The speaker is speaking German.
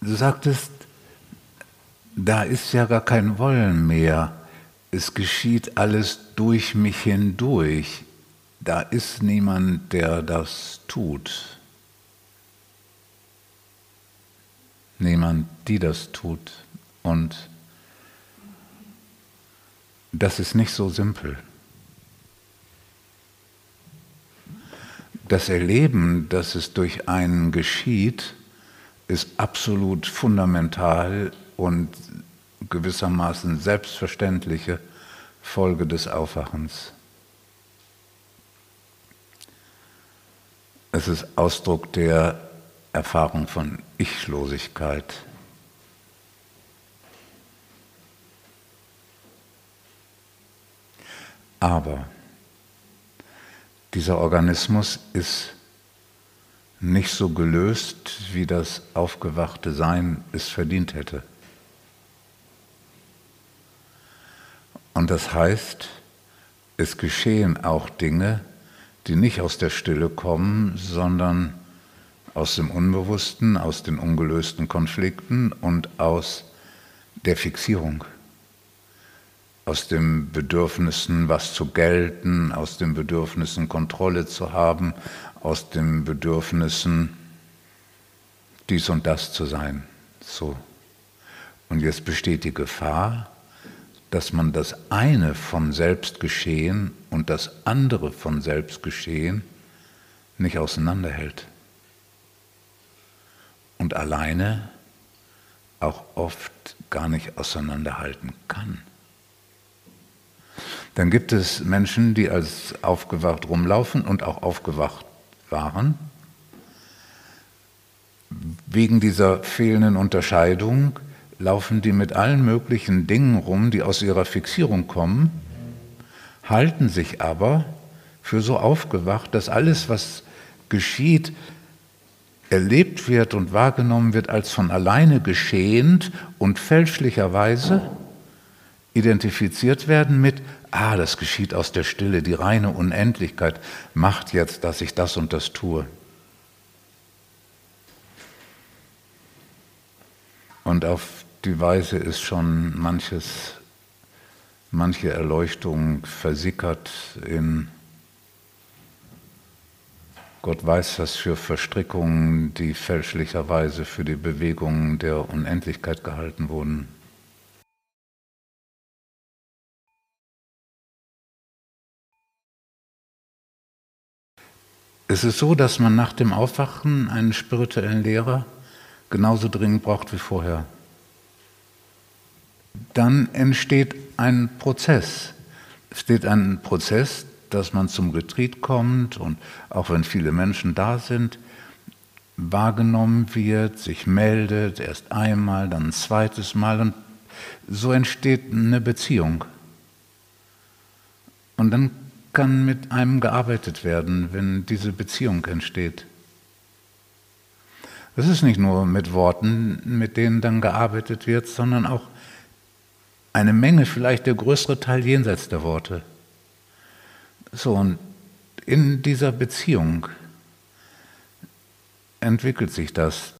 du sagtest, da ist ja gar kein Wollen mehr. Es geschieht alles durch mich hindurch. Da ist niemand, der das tut. Niemand, die das tut. Und das ist nicht so simpel. Das Erleben, dass es durch einen geschieht, ist absolut fundamental und gewissermaßen selbstverständliche Folge des Aufwachens. Es ist Ausdruck der Erfahrung von Ichlosigkeit. Aber dieser Organismus ist nicht so gelöst, wie das aufgewachte Sein es verdient hätte. Und das heißt, es geschehen auch Dinge, die nicht aus der Stille kommen, sondern aus dem Unbewussten, aus den ungelösten Konflikten und aus der Fixierung, aus den Bedürfnissen, was zu gelten, aus den Bedürfnissen, Kontrolle zu haben, aus den Bedürfnissen, dies und das zu sein. So. Und jetzt besteht die Gefahr, dass man das eine von Selbstgeschehen und das andere von Selbstgeschehen nicht auseinanderhält. Und alleine auch oft gar nicht auseinanderhalten kann. Dann gibt es Menschen, die als aufgewacht rumlaufen und auch aufgewacht waren. Wegen dieser fehlenden Unterscheidung laufen die mit allen möglichen Dingen rum, die aus ihrer Fixierung kommen, halten sich aber für so aufgewacht, dass alles, was geschieht, erlebt wird und wahrgenommen wird als von alleine geschehend und fälschlicherweise identifiziert werden mit, ah, das geschieht aus der Stille, die reine Unendlichkeit macht jetzt, dass ich das und das tue. Und auf die Weise ist schon manches, manche Erleuchtung versickert in Gott weiß, was für Verstrickungen, die fälschlicherweise für die Bewegungen der Unendlichkeit gehalten wurden. Es ist so, dass man nach dem Aufwachen einen spirituellen Lehrer genauso dringend braucht wie vorher dann entsteht ein Prozess. Es steht ein Prozess, dass man zum Retreat kommt und auch wenn viele Menschen da sind, wahrgenommen wird, sich meldet, erst einmal, dann ein zweites Mal und so entsteht eine Beziehung. Und dann kann mit einem gearbeitet werden, wenn diese Beziehung entsteht. Das ist nicht nur mit Worten, mit denen dann gearbeitet wird, sondern auch eine Menge, vielleicht der größere Teil jenseits der Worte. So, und in dieser Beziehung entwickelt sich das,